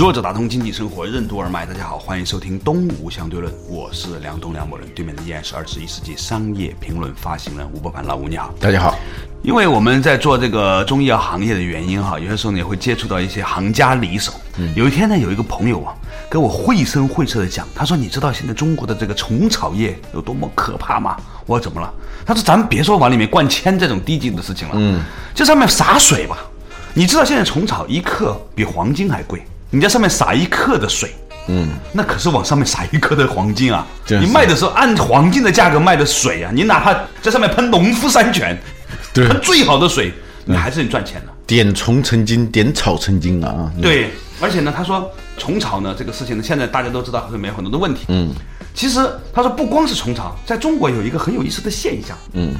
坐着打通经济生活任督二脉，大家好，欢迎收听东吴相对论，我是梁东梁某人，对面的依然是二十一世纪商业评论发行人吴伯凡，老吴你好，大家好。因为我们在做这个中医药行业的原因哈，有些时候呢也会接触到一些行家里手。嗯，有一天呢，有一个朋友啊跟我绘声绘色的讲，他说：“你知道现在中国的这个虫草业有多么可怕吗？”我说：“怎么了？”他说：“咱们别说往里面灌铅这种低级的事情了，嗯，这上面洒水吧。你知道现在虫草一克比黄金还贵。”你在上面撒一克的水，嗯，那可是往上面撒一克的黄金啊！你卖的时候按黄金的价格卖的水啊，你哪怕在上面喷农夫山泉，对，喷最好的水，你还是能赚钱的。点虫成金，点草成金啊！对，而且呢，他说虫草呢这个事情呢，现在大家都知道里面有很多的问题。嗯，其实他说不光是虫草，在中国有一个很有意思的现象。嗯，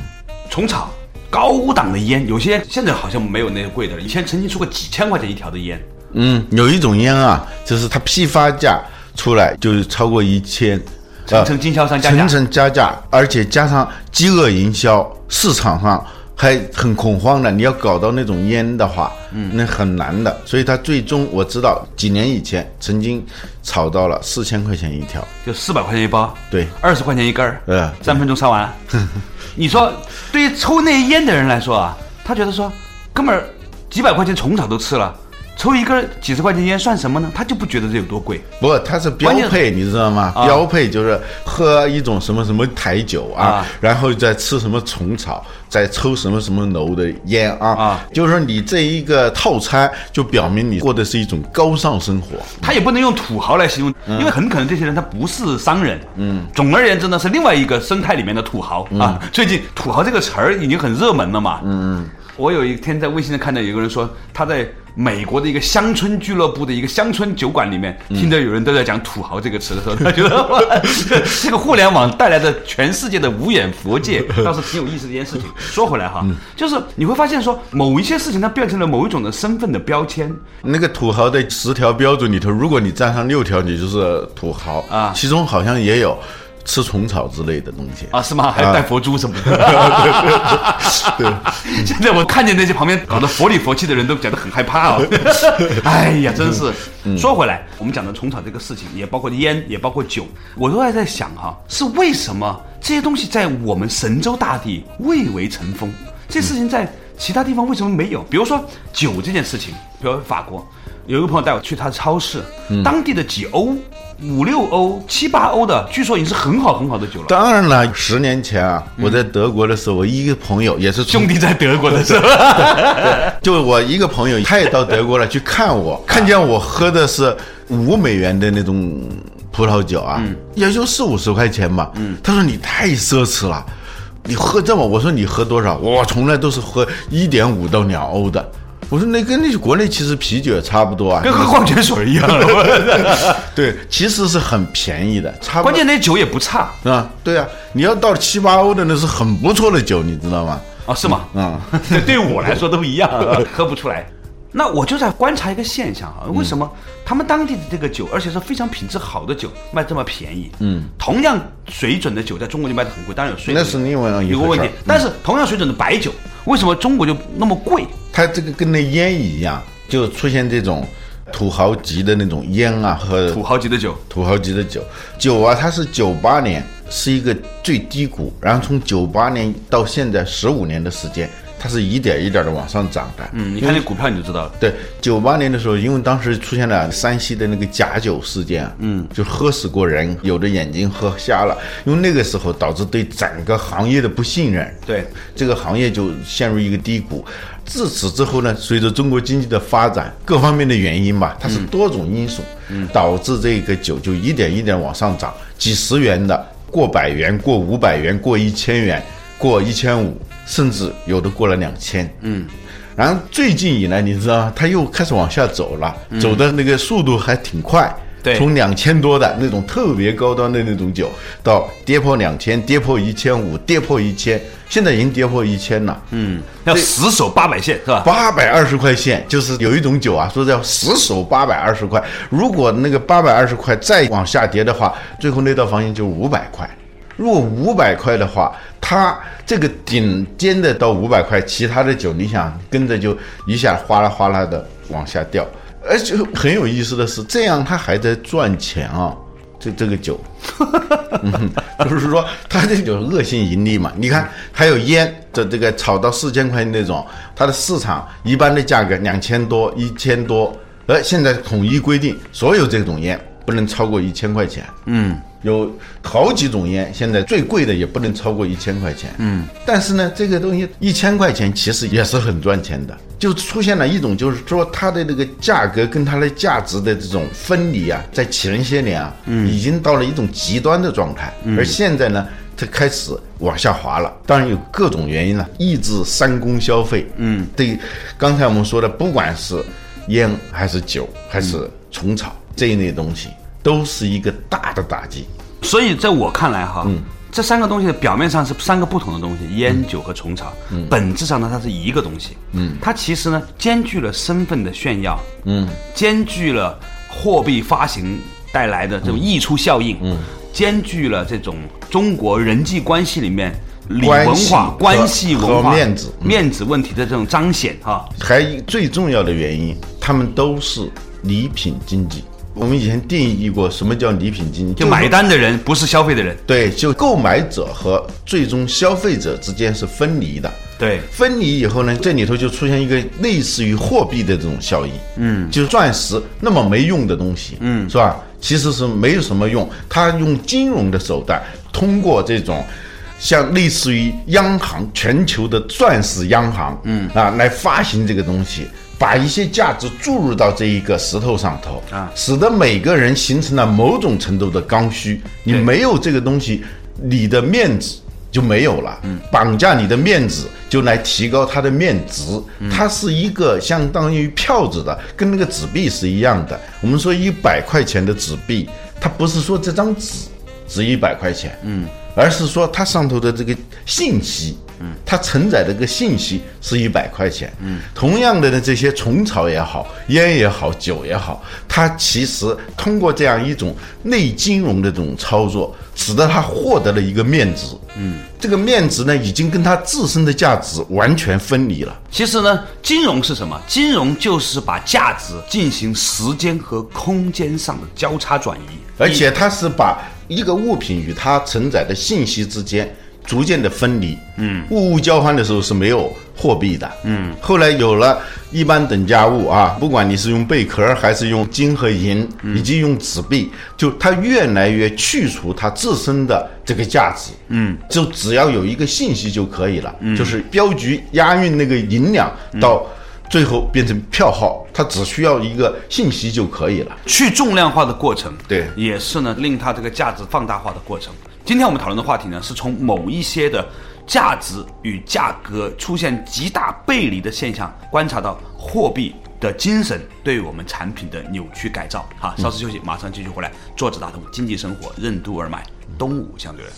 虫草高档的烟，有些现在好像没有那些贵的了，以前曾经出过几千块钱一条的烟。嗯，有一种烟啊，就是它批发价出来就是超过一千，层层经销商加价，层层加价，而且加上饥饿营销，市场上还很恐慌的。你要搞到那种烟的话，嗯，那很难的。所以它最终我知道，几年以前曾经炒到了四千块钱一条，就四百块钱一包，对，二十块钱一根儿，呃，三分钟烧完。你说，对于抽那烟的人来说啊，他觉得说，哥们儿几百块钱虫草都吃了。抽一根几十块钱烟算什么呢？他就不觉得这有多贵。不，它是标配，你知道吗？标配就是喝一种什么什么台酒啊，然后再吃什么虫草，再抽什么什么楼的烟啊。啊，就是说你这一个套餐，就表明你过的是一种高尚生活。他也不能用土豪来形容，因为很可能这些人他不是商人。嗯，总而言之呢，是另外一个生态里面的土豪啊。最近“土豪”这个词儿已经很热门了嘛。嗯。我有一天在微信上看到有个人说，他在美国的一个乡村俱乐部的一个乡村酒馆里面，听着有人都在讲“土豪”这个词的时候，他觉得这个互联网带来的全世界的无眼佛界倒是挺有意思的一件事情。说回来哈，就是你会发现说，某一些事情它变成了某一种的身份的标签。那个土豪的十条标准里头，如果你占上六条，你就是土豪啊。其中好像也有。吃虫草之类的东西啊？是吗？还带佛珠什么的？对，现在我看见那些旁边搞得佛里佛气的人都觉得很害怕哦。哎呀，真是。说回来，我们讲的虫草这个事情，也包括烟，也包括酒，我都还在想哈，是为什么这些东西在我们神州大地蔚为成风？这事情在其他地方为什么没有？比如说酒这件事情，比如法国，有一个朋友带我去他的超市，当地的几欧。五六欧、七八欧的，据说已经是很好很好的酒了。当然了，十年前啊，我在德国的时候，我一个朋友也是兄弟在德国的时候，就我一个朋友，他也到德国了去看我，看见我喝的是五美元的那种葡萄酒啊，也就四五十块钱吧。嗯，他说你太奢侈了，你喝这么，我说你喝多少？我从来都是喝一点五到两欧的。我说那跟那国内其实啤酒也差不多啊，跟喝矿泉水一样。对，其实是很便宜的，差。关键那酒也不差，是吧？对啊，你要到七八欧的那是很不错的酒，你知道吗？哦，是吗？嗯，对我来说都一样，喝不出来。那我就在观察一个现象啊，为什么他们当地的这个酒，而且是非常品质好的酒，卖这么便宜？嗯，同样水准的酒在中国就卖的很贵，当然有税。那是另外一个问题。但是同样水准的白酒，为什么中国就那么贵？它这个跟那烟一样，就出现这种土豪级的那种烟啊和土豪级的酒，土豪级的酒酒啊，它是九八年是一个最低谷，然后从九八年到现在十五年的时间。它是一点一点的往上涨的，嗯，你看那股票你就知道了。对，九八年的时候，因为当时出现了山西的那个假酒事件，嗯，就喝死过人，有的眼睛喝瞎了，因为那个时候导致对整个行业的不信任，对，这个行业就陷入一个低谷。自此之后呢，随着中国经济的发展，各方面的原因吧，它是多种因素，嗯，导致这个酒就一点一点往上涨，几十元的，过百元，过五百元，过一千元，过一千五。甚至有的过了两千，嗯，然后最近以来，你知道，它又开始往下走了，走的那个速度还挺快。对从两千多的那种特别高端的那种酒，到跌破两千，跌破一千五，跌破一千，现在已经跌破一千了。嗯，要死守八百线是吧？八百二十块线，就是有一种酒啊，说叫死守八百二十块。如果那个八百二十块再往下跌的话，最后那道防线就五百块。如果五百块的话，它这个顶尖的到五百块，其他的酒你想跟着就一下哗啦哗啦的往下掉。而且很有意思的是，这样它还在赚钱啊。这这个酒，嗯，就是说它这就是恶性盈利嘛。你看，还有烟这这个炒到四千块那种，它的市场一般的价格两千多、一千多，而现在统一规定，所有这种烟不能超过一千块钱。嗯，有好几种烟，现在最贵的也不能超过一千块钱。嗯，但是呢，这个东西一千块钱其实也是很赚钱的。就出现了一种，就是说它的这个价格跟它的价值的这种分离啊，在前些年啊，嗯，已经到了一种极端的状态，嗯而现在呢，它开始往下滑了。当然有各种原因了，抑制三公消费。嗯，对，刚才我们说的，不管是烟还是酒还是虫草这一类东西，都是一个大的打击。所以在我看来哈，这三个东西的表面上是三个不同的东西，烟酒和虫草，本质上呢它是一个东西。嗯，它其实呢兼具了身份的炫耀，嗯，兼具了货币发行带来的这种溢出效应，嗯，兼具了这种中国人际关系里面礼文化、关系文化、面子面子问题的这种彰显哈。还最重要的原因，他们都是礼品经济。我们以前定义过什么叫礼品经济，就买单的人不是消费的人，对，就购买者和最终消费者之间是分离的。对，分离以后呢，这里头就出现一个类似于货币的这种效应，嗯，就是钻石那么没用的东西，嗯，是吧？其实是没有什么用，它用金融的手段，通过这种。像类似于央行全球的钻石央行，嗯啊，来发行这个东西，把一些价值注入到这一个石头上头啊使得每个人形成了某种程度的刚需。你没有这个东西，你的面子就没有了。嗯，绑架你的面子，就来提高它的面值。它是一个相当于票子的，跟那个纸币是一样的。我们说一百块钱的纸币，它不是说这张纸值一百块钱，嗯，而是说它上头的这个信息，嗯，它承载的这个信息是一百块钱，嗯，同样的呢，这些虫草也好，烟也好，酒也好，它其实通过这样一种内金融的这种操作，使得它获得了一个面值，嗯，这个面值呢，已经跟它自身的价值完全分离了。其实呢，金融是什么？金融就是把价值进行时间和空间上的交叉转移，而且它是把一个物品与它承载的信息之间逐渐的分离。嗯，物物交换的时候是没有货币的。嗯，后来有了一般等价物啊，不管你是用贝壳还是用金和银，以及用纸币，就它越来越去除它自身的这个价值。嗯，就只要有一个信息就可以了。嗯，就是镖局押运那个银两到。最后变成票号，它只需要一个信息就可以了。去重量化的过程，对也是呢令它这个价值放大化的过程。今天我们讨论的话题呢，是从某一些的价值与价格出现极大背离的现象，观察到货币的精神对我们产品的扭曲改造。哈，稍事休息，马上继续回来。坐着打通经济生活，任督二脉，东吴相对论。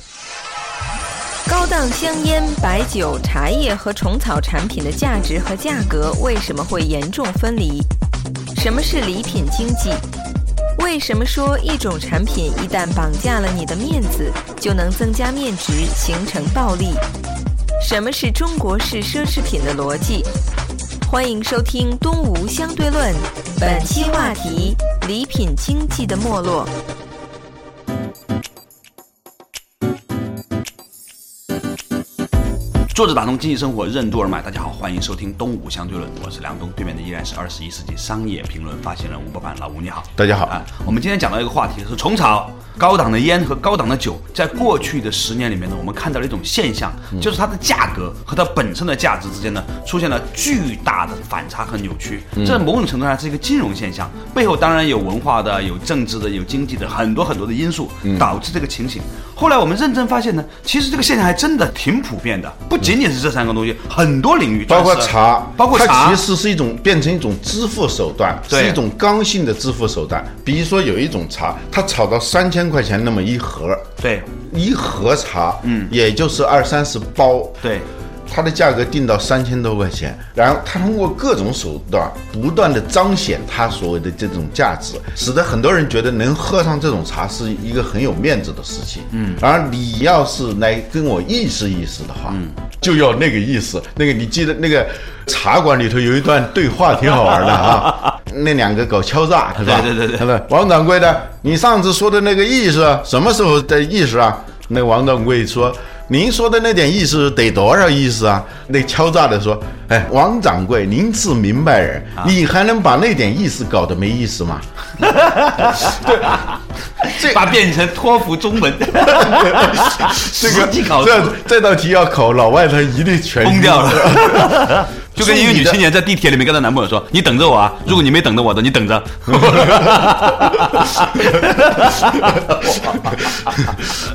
高档香烟、白酒、茶叶和虫草产品的价值和价格为什么会严重分离？什么是礼品经济？为什么说一种产品一旦绑架了你的面子，就能增加面值，形成暴利？什么是中国式奢侈品的逻辑？欢迎收听《东吴相对论》，本期话题：礼品经济的没落。坐着打通经济生活，任督而脉。大家好，欢迎收听《东吴相对论》，我是梁东，对面的依然是二十一世纪商业评论发行人吴伯凡。老吴你好，大家好啊。我们今天讲到一个话题是虫草、高档的烟和高档的酒，在过去的十年里面呢，我们看到了一种现象，就是它的价格和它本身的价值之间呢，出现了巨大的反差和扭曲。这在某种程度上是一个金融现象，背后当然有文化的、有政治的、有经济的很多很多的因素导致这个情形。后来我们认真发现呢，其实这个现象还真的挺普遍的，不仅仅仅是这三个东西，很多领域，包括茶，它包括茶其，实是一种变成一种支付手段，对是一种刚性的支付手段。比如说有一种茶，它炒到三千块钱那么一盒，对一盒茶，嗯，也就是二三十包，对，它的价格定到三千多块钱，然后他通过各种手段不断的彰显他所谓的这种价值，使得很多人觉得能喝上这种茶是一个很有面子的事情。嗯，而你要是来跟我意思意思的话，嗯，就要那个意思。那个你记得那个茶馆里头有一段对话挺好玩的啊，那两个搞敲诈是吧？对对对对他说王掌柜的，你上次说的那个意思什么时候的意思啊？那王掌柜说。您说的那点意思得多少意思啊？那敲诈的说：“哎，王掌柜，您是明白人，你还能把那点意思搞得没意思吗？” 这 把它变成托福中文，这个这这道题要考老外，他一定全崩掉了。了。就跟一个女青年在地铁里面跟她男朋友说：“你等着我啊，如果你没等着我的，你等着。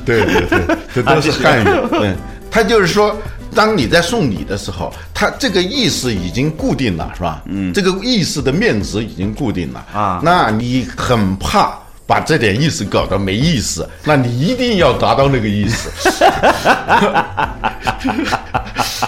对对对，这都是汉语。对，他就是说，当你在送礼的时候，他这个意思已经固定了，是吧？嗯，这个意思的面值已经固定了啊那你很怕。把这点意思搞得没意思，那你一定要达到那个意思。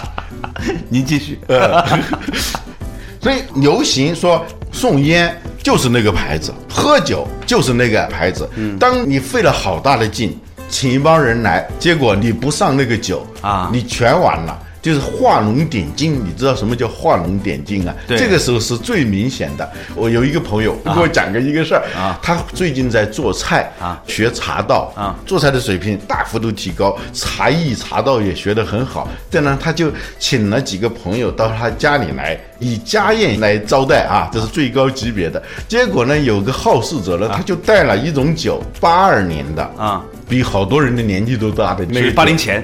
您继续。所以流行说送烟就是那个牌子，喝酒就是那个牌子。当你费了好大的劲，请一帮人来，结果你不上那个酒啊你全完了。就是画龙点睛，你知道什么叫画龙点睛啊？对这个时候是最明显的。我有一个朋友给我讲个一个事儿啊他最近在做菜啊学茶道啊做菜的水平大幅度提高，茶艺茶道也学得很好。这呢，他就请了几个朋友到他家里来，以家宴来招待啊，这是最高级别的。结果呢，有个好事者呢，他就带了一种酒，八二年的啊，比好多人的年纪都大的那八零前，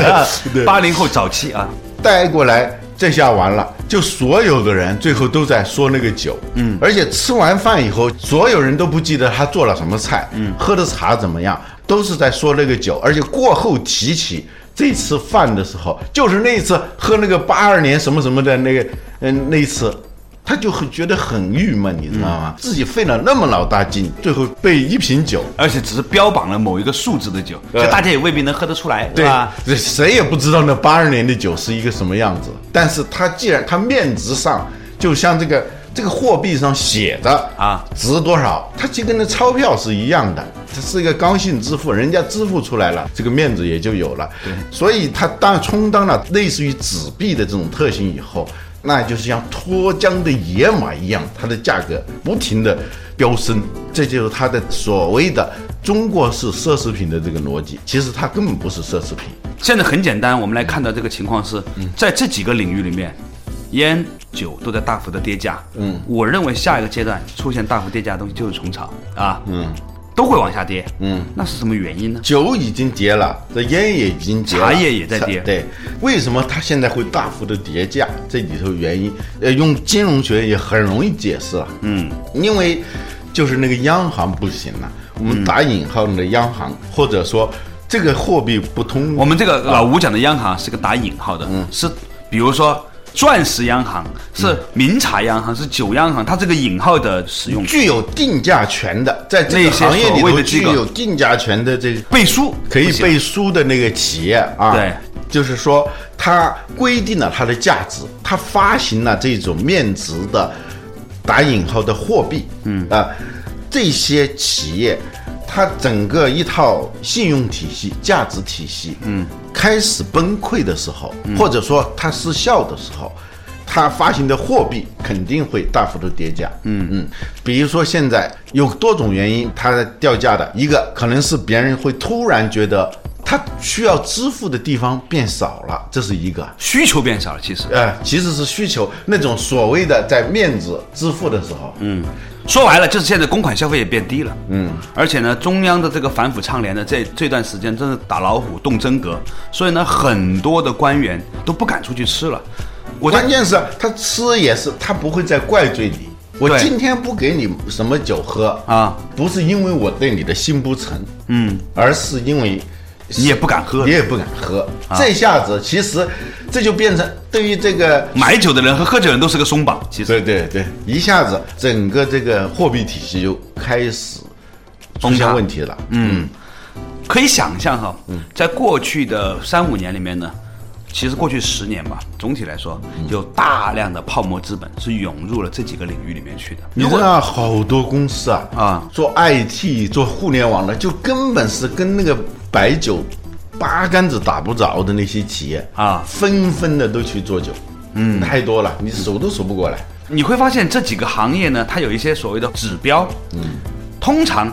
八零后早期啊，带过来，这下完了，就所有的人最后都在说那个酒，嗯，而且吃完饭以后，所有人都不记得他做了什么菜，嗯，喝的茶怎么样，都是在说那个酒，而且过后提起这次饭的时候，就是那一次喝那个八二年什么什么的那个，嗯，那一次。他就很觉得很郁闷，你知道吗？自己费了那么老大劲，最后被一瓶酒而且只是标榜了某一个数字的酒，就对大家也未必能喝得出来，对吧？这谁也不知道那八二年的酒是一个什么样子。但是他既然他面值上就像这个这个货币上写的啊值多少，它就跟那钞票是一样的，它是一个刚性支付，人家支付出来了，这个面子也就有了。对，所以它当充当了类似于纸币的这种特性以后。那就是像脱缰的野马一样，它的价格不停的飙升，这就是它的所谓的中国式奢侈品的这个逻辑。其实它根本不是奢侈品。现在很简单，我们来看到这个情况是，在这几个领域里面，烟酒都在大幅的跌价。嗯，我认为下一个阶段出现大幅跌价的东西就是虫草啊，嗯，都会往下跌。嗯，那是什么原因呢？酒已经跌了，这烟也已经跌了，茶叶也在跌对，为什么它现在会大幅的跌价？这里头原因，呃，用金融学也很容易解释了。嗯，因为就是那个央行不行了，我们打引号的央行，或者说这个货币不通，我们这个老吴讲的央行是个打引号的，嗯是比如说钻石央行是明茶央行是酒央行，它这个引号的使用。具有定价权的，在这个行业里头具有定价权的这个背书可以背书的那个企业啊，对，就是说它规定了它的价值，它发行了这种面值的打引号的货币，嗯。啊，这些企业。它整个一套信用体系、价值体系，嗯，开始崩溃的时候，或者说它失效的时候，它发行的货币肯定会大幅度跌价。嗯嗯，比如说现在有多种原因它掉价的，一个可能是别人会突然觉得它需要支付的地方变少了，这是一个。需求变少了，其实。呃，其实是需求那种所谓的在面子支付的时候，嗯，说白了，就是现在公款消费也变低了，嗯，而且呢，中央的这个反腐倡廉的这这段时间真是打老虎动真格，所以呢，很多的官员都不敢出去吃了。我关键是他吃也是他不会再怪罪你。我今天不给你什么酒喝啊，不是因为我对你的心不诚，嗯，而是因为你也不敢喝你。也不敢喝。这下子其实这就变成对于这个买酒的人和喝酒的人都是个松绑，其实对对对，一下子整个这个货币体系就开始出现问题了。嗯，可以想象哈，在过去的三五年里面呢，其实过去十年吧，总体来说有大量的泡沫资本是涌入了这几个领域里面去的。你知道好多公司啊啊做 IT 做互联网的，就根本是跟那个白酒八竿子打不着的那些企业啊纷纷的都去做酒。嗯，太多了，你数都数不过来。你会发现这几个行业呢，它有一些所谓的指标。嗯，通常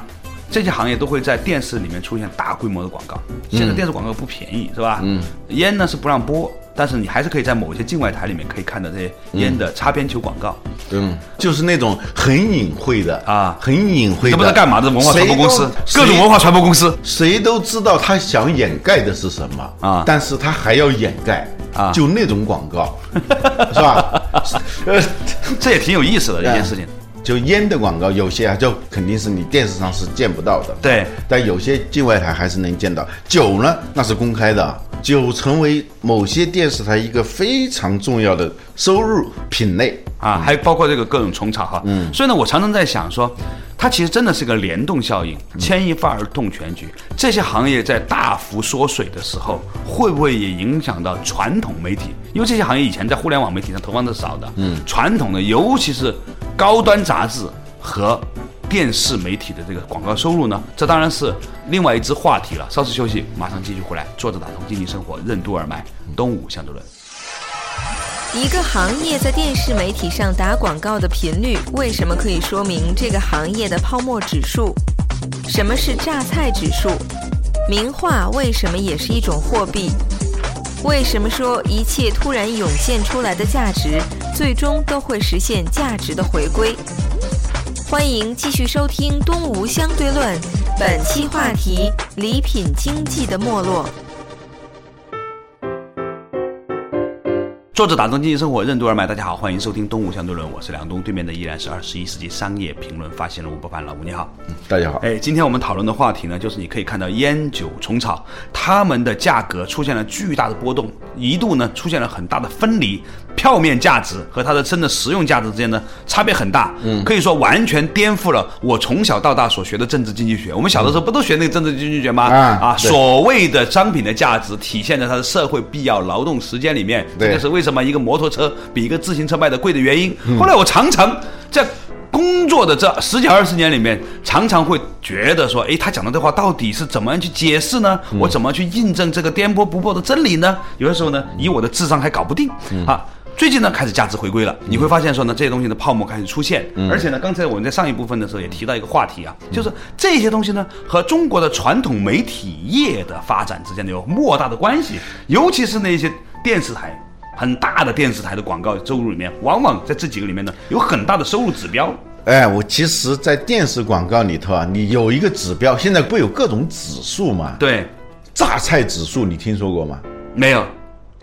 这些行业都会在电视里面出现大规模的广告。现在电视广告不便宜，是吧？嗯，烟呢是不让播，但是你还是可以在某些境外台里面可以看到这些烟的擦边球广告。嗯，就是那种很隐晦的啊。很隐晦的，这不知道干嘛的？文化传播公司，各种文化传播公司。谁都知道他想掩盖的是什么啊。但是他还要掩盖啊。就那种广告，是吧？呃，这也挺有意思的一件事情。就烟的广告，有些啊，就肯定是你电视上是见不到的，对，但有些境外台还是能见到。酒呢，那是公开的，酒成为某些电视台一个非常重要的收入品类。啊，还包括这个各种虫草哈，嗯，所以呢，我常常在想说，它其实真的是个联动效应，牵一发而动全局。这些行业在大幅缩水的时候，会不会也影响到传统媒体？因为这些行业以前在互联网媒体上投放的少的，嗯，传统的尤其是高端杂志和电视媒体的这个广告收入呢，这当然是另外一支话题了。稍事休息，马上继续回来，坐着打通经济生活，任督二脉，东吴相对论。一个行业在电视媒体上打广告的频率，为什么可以说明这个行业的泡沫指数？什么是榨菜指数？名画为什么也是一种货币？为什么说一切突然涌现出来的价值，最终都会实现价值的回归？欢迎继续收听《东吴相对论》，本期话题：礼品经济的没落。作者打通经济生活，任督二脉。大家好，欢迎收听《东吴相对论》，我是梁东，对面的依然是二十一世纪商业评论发现人吴伯凡老吴，你好。大家好，哎，今天我们讨论的话题呢，就是你可以看到烟酒虫草，它们的价格出现了巨大的波动，一度呢出现了很大的分离，票面价值和它的真的实用价值之间呢差别很大，嗯，可以说完全颠覆了我从小到大所学的政治经济学。我们小的时候不都学那个政治经济学吗？啊啊，所谓的商品的价值体现在它的社会必要劳动时间里面，这对就是为什么一个摩托车比一个自行车卖的贵的原因。后来我常常在工作的这十几二十年里面，常常会觉得说，诶，他讲的这话到底是怎么样去解释呢？我怎么去印证这个颠簸不破的真理呢？有的时候呢，以我的智商还搞不定啊。最近呢，开始价值回归了，你会发现说呢，这些东西的泡沫开始出现，而且呢，刚才我们在上一部分的时候也提到一个话题啊，就是这些东西呢和中国的传统媒体业的发展之间呢有莫大的关系，尤其是那些电视台。很大的电视台的广告收入里面，往往在这几个里面呢，有很大的收入指标。哎，我其实，在电视广告里头啊，你有一个指标，现在不有各种指数吗？对，榨菜指数，你听说过吗？没有，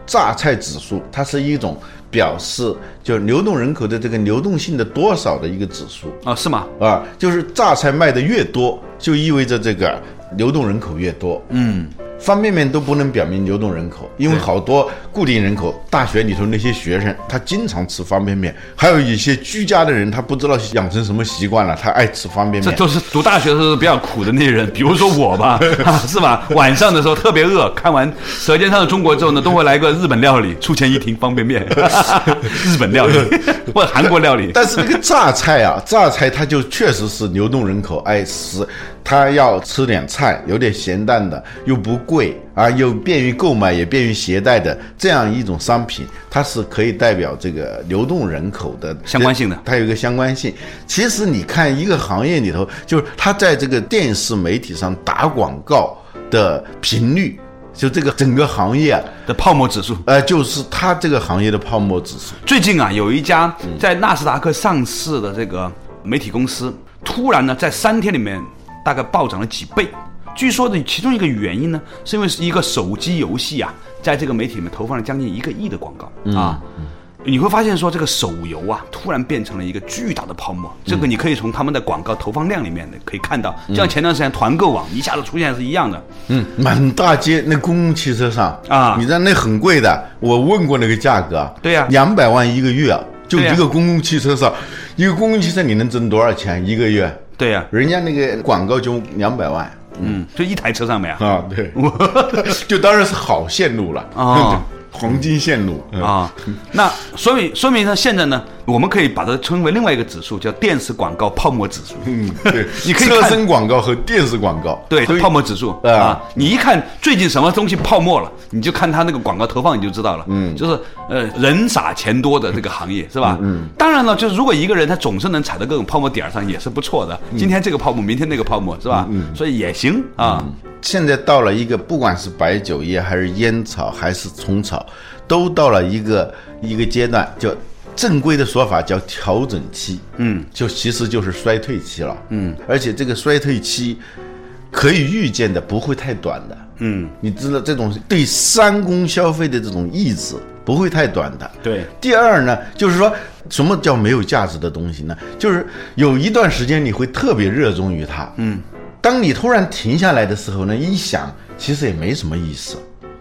榨菜指数，它是一种表示就流动人口的这个流动性的多少的一个指数啊，是吗？啊，就是榨菜卖的越多，就意味着这个流动人口越多。嗯，方便面都不能表明流动人口，因为好多固定人口，大学里头那些学生，他经常吃方便面，还有一些居家的人，他不知道养成什么习惯了，他爱吃方便面。这都是读大学的时候比较苦的那些人，比如说我吧，啊是吧？晚上的时候特别饿，看完《舌尖上的中国》之后呢，都会来个日本料理，出前一听方便面，日本料理 或者韩国料理。但是那个榨菜啊，榨菜它就确实是流动人口爱吃，他要吃点菜，有点咸淡的，又不贵啊，又便于购买，也便于携带的这样一种商品，它是可以代表这个流动人口的相关性的它有一个相关性。其实你看一个行业里头，就是它在这个电视媒体上打广告的频率，就这个整个行业啊，的泡沫指数。呃，就是它这个行业的泡沫指数。最近啊，有一家在纳斯达克上市的这个媒体公司，突然呢，在三天里面大概暴涨了几倍。据说的其中一个原因呢，是因为是一个手机游戏啊，在这个媒体里面投放了将近一个亿的广告、啊。你会发现说这个手游啊，突然变成了一个巨大的泡沫。这个你可以从他们的广告投放量里面可以看到，就像前段时间团购网一下子出现是一样的。嗯，满大街那公共汽车上啊你知道那很贵的，我问过那个价格，对呀两百万一个月啊，就一个公共汽车上，一个公共汽车你能挣多少钱一个月？对呀、人家那个广告就两百万嗯，就一台车上面啊。啊，对，就当然是好线路了。哦 黄金线路嗯啊，那说明说明呢，现在呢，我们可以把它称为另外一个指数，叫电视广告泡沫指数。嗯，对，你可以看车身广告和电视广告，对泡沫指数啊啊，你一看最近什么东西泡沫了，你就看它那个广告投放，你就知道了。嗯，就是呃人傻钱多的这个行业是吧？嗯，当然了，就是如果一个人他总是能踩到各种泡沫点儿上，也是不错的。今天这个泡沫，明天那个泡沫是吧？嗯，所以也行啊。现在到了一个，不管是白酒业还是烟草还是虫草，都到了一个一个阶段，叫正规的说法叫调整期，嗯，就其实就是衰退期了，嗯，而且这个衰退期可以预见的不会太短的，嗯，你知道这种对三公消费的这种抑制不会太短的，对。第二呢，就是说什么叫没有价值的东西呢？就是有一段时间你会特别热衷于它，嗯，当你突然停下来的时候呢，一想其实也没什么意思，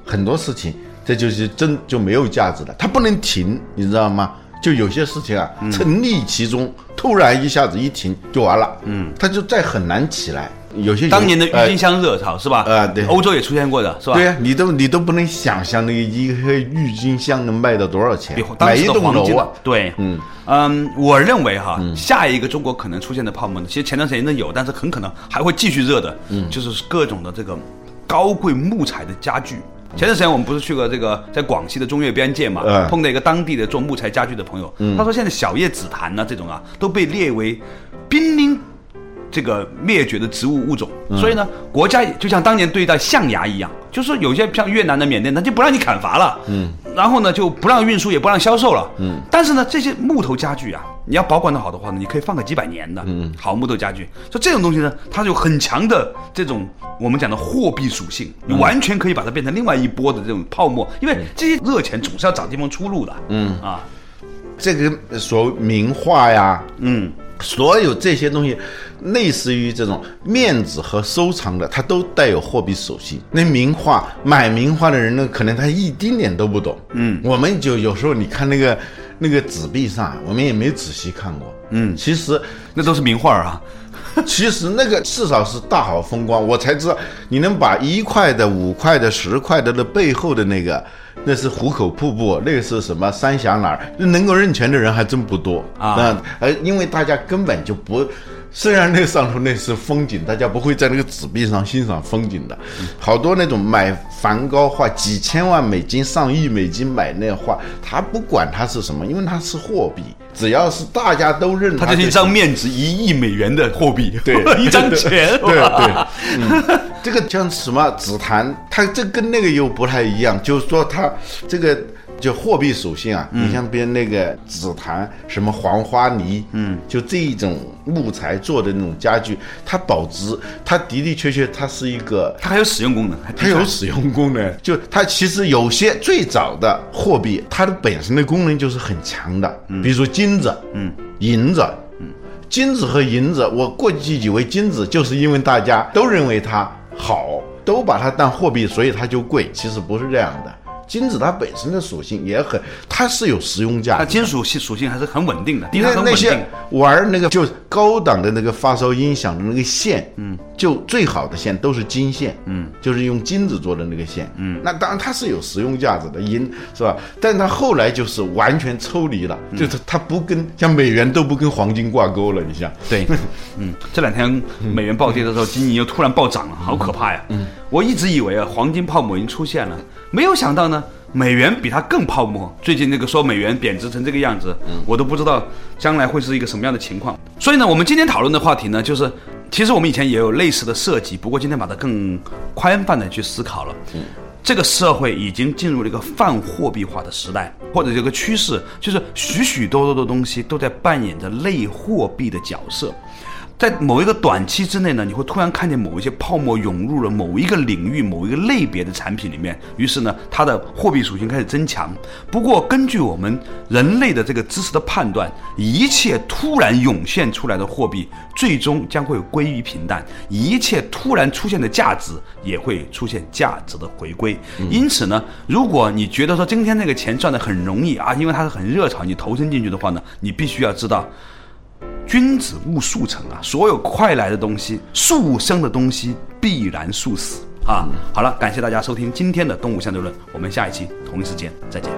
很多事情这就是真就没有价值了，它不能停，你知道吗？就有些事情啊，沉溺其中，突然一下子一停就完了，嗯，它就再很难起来。有些当年的郁呃金香热潮是吧？啊对欧洲也出现过的是吧？对呀、你都你都不能想象那个一颗郁金香能卖到多少钱比，当时的买一栋楼啊。对，嗯嗯，我认为哈，下一个中国可能出现的泡沫呢，其实前段时间有，但是很可能还会继续热的，嗯，就是各种的这个高贵木材的家具。前段时间我们不是去过这个在广西的中越边界嘛，嗯碰到一个当地的做木材家具的朋友，他说现在小叶紫檀呢这种啊都被列为濒临这个灭绝的植物物种，所以呢，国家就像当年对待象牙一样，就是说有些像越南的、缅甸，它就不让你砍伐了，嗯，然后呢就不让运输，也不让销售了，嗯，但是呢，这些木头家具啊，你要保管的好的话呢，你可以放个几百年的，嗯，好木头家具，所以这种东西呢，它有很强的这种我们讲的货币属性，你完全可以把它变成另外一波的这种泡沫，因为这些热钱总是要找地方出路的，嗯。啊，这个所谓名画呀，嗯，所有这些东西，类似于这种面子和收藏的，它都带有货币属性。那名画买名画的人呢，可能他一丁点都不懂。嗯，我们就有时候你看那个那个纸币上，我们也没仔细看过。嗯，其实那都是名画啊，其实那个至少是大好风光，我才知道你能把一块的、五块的、十块的的背后的那个，那是壶口瀑布，那个是什么三峡哪儿，能够认全的人还真不多啊那而因为大家根本就不。虽然那上头那是风景，大家不会在那个纸币上欣赏风景的。好多那种买梵高画几千万美金、上亿美金买那画，他不管它是什么，因为它是货币，只要是大家都认它它就是一张面值一亿美元的货币，对 一张钱，对哇。对，嗯，这个像什么紫檀，它这跟那个又不太一样，就是说它这个就货币属性啊，你像别人那个紫檀，什么黄花梨，嗯，就这一种木材做的那种家具，它保值，它的的确确它是一个。它还有使用功能，它有使用功能，就它其实有些最早的货币，它的本身的功能就是很强的，比如说金子，嗯，银子，嗯，金子和银子，我过去以为金子就是因为大家都认为它好，都把它当货币，所以它就贵，其实不是这样的。金子它本身的属性也很，它是有实用价值金属性属性还是很稳定的，第一它那那些。玩那个就高档的那个发烧音响的那个线，嗯，就最好的线都是金线，嗯，就是用金子做的那个线，嗯，那当然它是有实用价值的，银是吧？但是它后来就是完全抽离了，就是它不跟像美元都不跟黄金挂钩了，你像，对，嗯，这两天美元暴跌的时候，金银又突然暴涨了，好可怕呀！嗯，我一直以为啊，黄金泡沫已经出现了，没有想到呢，美元比它更泡沫。最近那个说美元贬值成这个样子，我都不知道将来会是一个什么样的情况。所以呢，我们今天讨论的话题呢，就是其实我们以前也有类似的设计，不过今天把它更宽泛的去思考了。这个社会已经进入了一个泛货币化的时代，或者这个趋势，就是许许多多的东西都在扮演着类货币的角色。在某一个短期之内呢，你会突然看见某一些泡沫涌入了某一个领域、某一个类别的产品里面，于是呢，它的货币属性开始增强。不过，根据我们人类的这个知识的判断，一切突然涌现出来的货币，最终将会归于平淡；一切突然出现的价值，也会出现价值的回归。因此呢，如果你觉得说今天这个钱赚的很容易啊，因为它是很热炒，你投身进去的话呢，你必须要知道。君子务速成啊！所有快来的东西，速生的东西必然速死啊！好了，感谢大家收听今天的《动物相对论》，我们下一期同一时间再见。